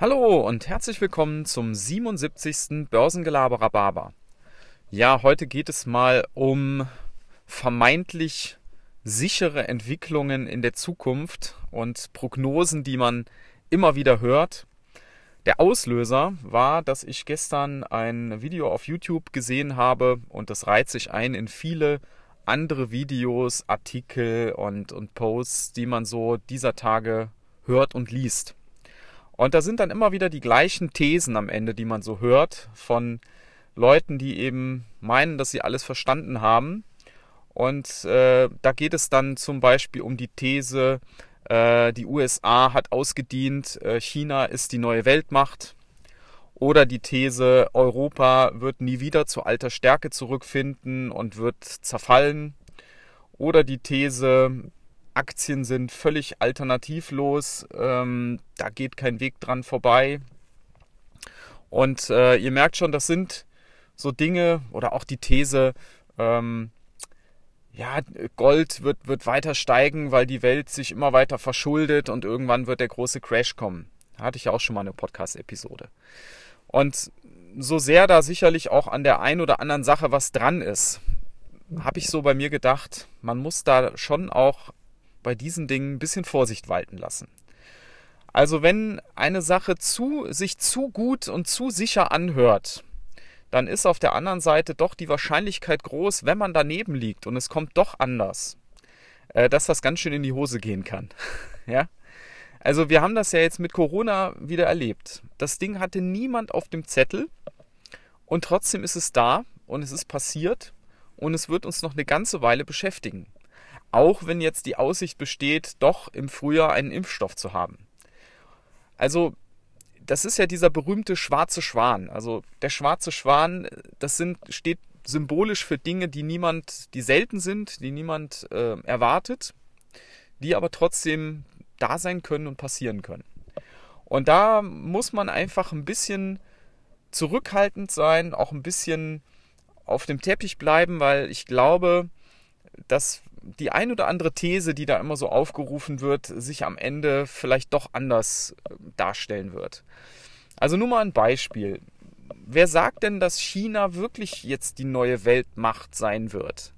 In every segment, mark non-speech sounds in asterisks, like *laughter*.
Hallo und herzlich willkommen zum 77. Börsengelaberer Barber. Ja, heute geht es mal um vermeintlich sichere Entwicklungen in der Zukunft und Prognosen, die man immer wieder hört. Der Auslöser war, dass ich gestern ein Video auf YouTube gesehen habe und das reiht sich ein in viele andere Videos, Artikel und, und Posts, die man so dieser Tage hört und liest. Und da sind dann immer wieder die gleichen Thesen am Ende, die man so hört von Leuten, die eben meinen, dass sie alles verstanden haben. Und äh, da geht es dann zum Beispiel um die These, äh, die USA hat ausgedient, äh, China ist die neue Weltmacht. Oder die These, Europa wird nie wieder zu alter Stärke zurückfinden und wird zerfallen. Oder die These, Aktien sind völlig alternativlos. Ähm, da geht kein Weg dran vorbei. Und äh, ihr merkt schon, das sind so Dinge oder auch die These, ähm, ja, Gold wird, wird weiter steigen, weil die Welt sich immer weiter verschuldet und irgendwann wird der große Crash kommen. Da hatte ich ja auch schon mal eine Podcast-Episode. Und so sehr da sicherlich auch an der einen oder anderen Sache was dran ist, habe ich so bei mir gedacht, man muss da schon auch bei diesen Dingen ein bisschen Vorsicht walten lassen. Also wenn eine Sache zu, sich zu gut und zu sicher anhört, dann ist auf der anderen Seite doch die Wahrscheinlichkeit groß, wenn man daneben liegt und es kommt doch anders, äh, dass das ganz schön in die Hose gehen kann. *laughs* ja? Also wir haben das ja jetzt mit Corona wieder erlebt. Das Ding hatte niemand auf dem Zettel und trotzdem ist es da und es ist passiert und es wird uns noch eine ganze Weile beschäftigen auch wenn jetzt die Aussicht besteht, doch im Frühjahr einen Impfstoff zu haben. Also, das ist ja dieser berühmte schwarze Schwan. Also, der schwarze Schwan, das sind, steht symbolisch für Dinge, die niemand, die selten sind, die niemand äh, erwartet, die aber trotzdem da sein können und passieren können. Und da muss man einfach ein bisschen zurückhaltend sein, auch ein bisschen auf dem Teppich bleiben, weil ich glaube, dass die ein oder andere These, die da immer so aufgerufen wird, sich am Ende vielleicht doch anders äh, darstellen wird. Also nur mal ein Beispiel. Wer sagt denn, dass China wirklich jetzt die neue Weltmacht sein wird?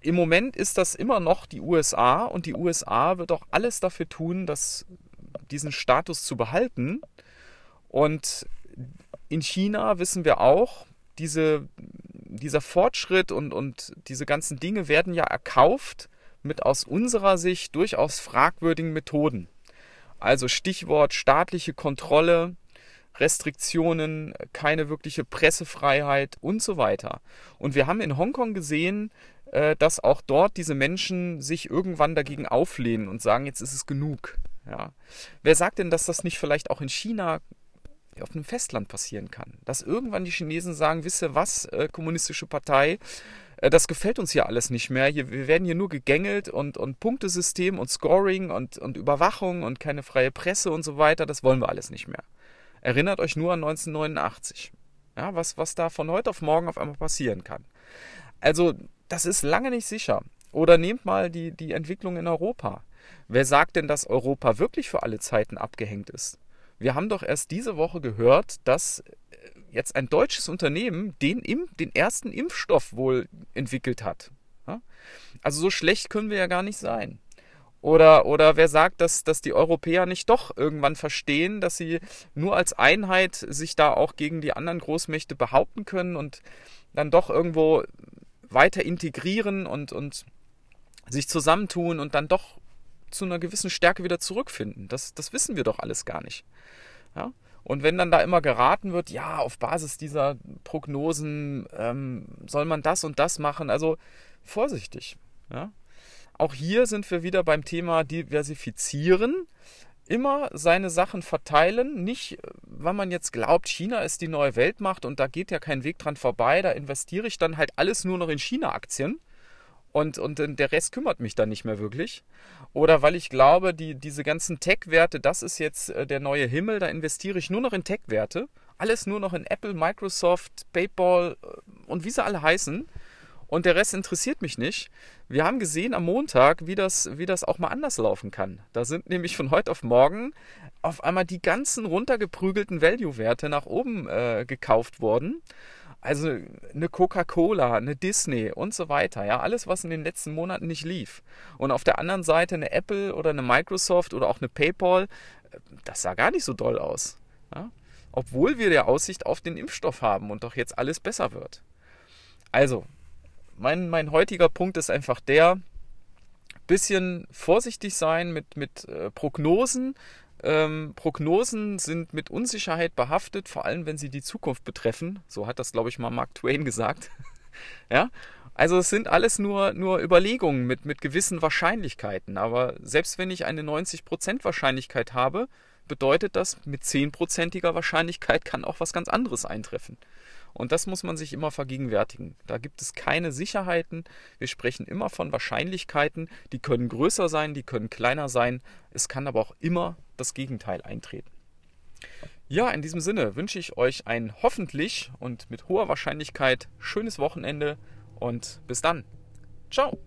Im Moment ist das immer noch die USA und die USA wird auch alles dafür tun, dass diesen Status zu behalten. Und in China wissen wir auch, diese dieser Fortschritt und, und diese ganzen Dinge werden ja erkauft mit aus unserer Sicht durchaus fragwürdigen Methoden. Also Stichwort staatliche Kontrolle, Restriktionen, keine wirkliche Pressefreiheit und so weiter. Und wir haben in Hongkong gesehen, äh, dass auch dort diese Menschen sich irgendwann dagegen auflehnen und sagen, jetzt ist es genug. Ja. Wer sagt denn, dass das nicht vielleicht auch in China auf einem Festland passieren kann. Dass irgendwann die Chinesen sagen, wisst ihr was, äh, kommunistische Partei, äh, das gefällt uns hier alles nicht mehr. Hier, wir werden hier nur gegängelt und, und Punktesystem und Scoring und, und Überwachung und keine freie Presse und so weiter, das wollen wir alles nicht mehr. Erinnert euch nur an 1989. Ja, was, was da von heute auf morgen auf einmal passieren kann. Also, das ist lange nicht sicher. Oder nehmt mal die, die Entwicklung in Europa. Wer sagt denn, dass Europa wirklich für alle Zeiten abgehängt ist? Wir haben doch erst diese Woche gehört, dass äh, jetzt ein deutsches Unternehmen den, den ersten Impfstoff wohl entwickelt hat. Also so schlecht können wir ja gar nicht sein. Oder, oder wer sagt, dass, dass die Europäer nicht doch irgendwann verstehen, dass sie nur als Einheit sich da auch gegen die anderen Großmächte behaupten können und dann doch irgendwo weiter integrieren und, und sich zusammentun und dann doch zu einer gewissen Stärke wieder zurückfinden. Das, das wissen wir doch alles gar nicht. Ja? Und wenn dann da immer geraten wird, ja, auf Basis dieser Prognosen ähm, soll man das und das machen, also vorsichtig. Ja? Auch hier sind wir wieder beim Thema diversifizieren. Immer seine Sachen verteilen, nicht weil man jetzt glaubt, China ist die neue Weltmacht und da geht ja kein Weg dran vorbei, da investiere ich dann halt alles nur noch in China-Aktien und, und der Rest kümmert mich dann nicht mehr wirklich. Oder weil ich glaube, die, diese ganzen Tech-Werte, das ist jetzt äh, der neue Himmel, da investiere ich nur noch in Tech-Werte. Alles nur noch in Apple, Microsoft, PayPal äh, und wie sie alle heißen. und der Rest interessiert mich nicht. Wir haben gesehen am Montag, wie das, wie das auch mal anders laufen kann. Da sind nämlich von heute auf morgen auf einmal die ganzen runtergeprügelten Value-Werte nach oben äh, gekauft worden. Also eine Coca-Cola, eine Disney und so weiter. Ja, alles, was in den letzten Monaten nicht lief. Und auf der anderen Seite eine Apple oder eine Microsoft oder auch eine PayPal, das sah gar nicht so doll aus. Ja? Obwohl wir der Aussicht auf den Impfstoff haben und doch jetzt alles besser wird. Also, mein, mein heutiger Punkt ist einfach der, bisschen vorsichtig sein mit, mit äh, Prognosen. Ähm, Prognosen sind mit Unsicherheit behaftet, vor allem wenn sie die Zukunft betreffen. So hat das, glaube ich, mal Mark Twain *laughs* gesagt. ja, also es sind alles nur, nur Überlegungen mit, mit gewissen Wahrscheinlichkeiten. Aber selbst wenn ich eine 90% Wahrscheinlichkeit habe, bedeutet das, mit 10%iger Wahrscheinlichkeit kann auch was ganz anderes eintreffen. Und das muss man sich immer vergegenwärtigen. Da gibt es keine Sicherheiten. Wir sprechen immer von Wahrscheinlichkeiten. Die können größer sein, die können kleiner sein. Es kann aber auch immer das Gegenteil eintreten. Ja, in diesem Sinne wünsche ich euch ein hoffentlich und mit hoher Wahrscheinlichkeit schönes Wochenende und bis dann. Ciao.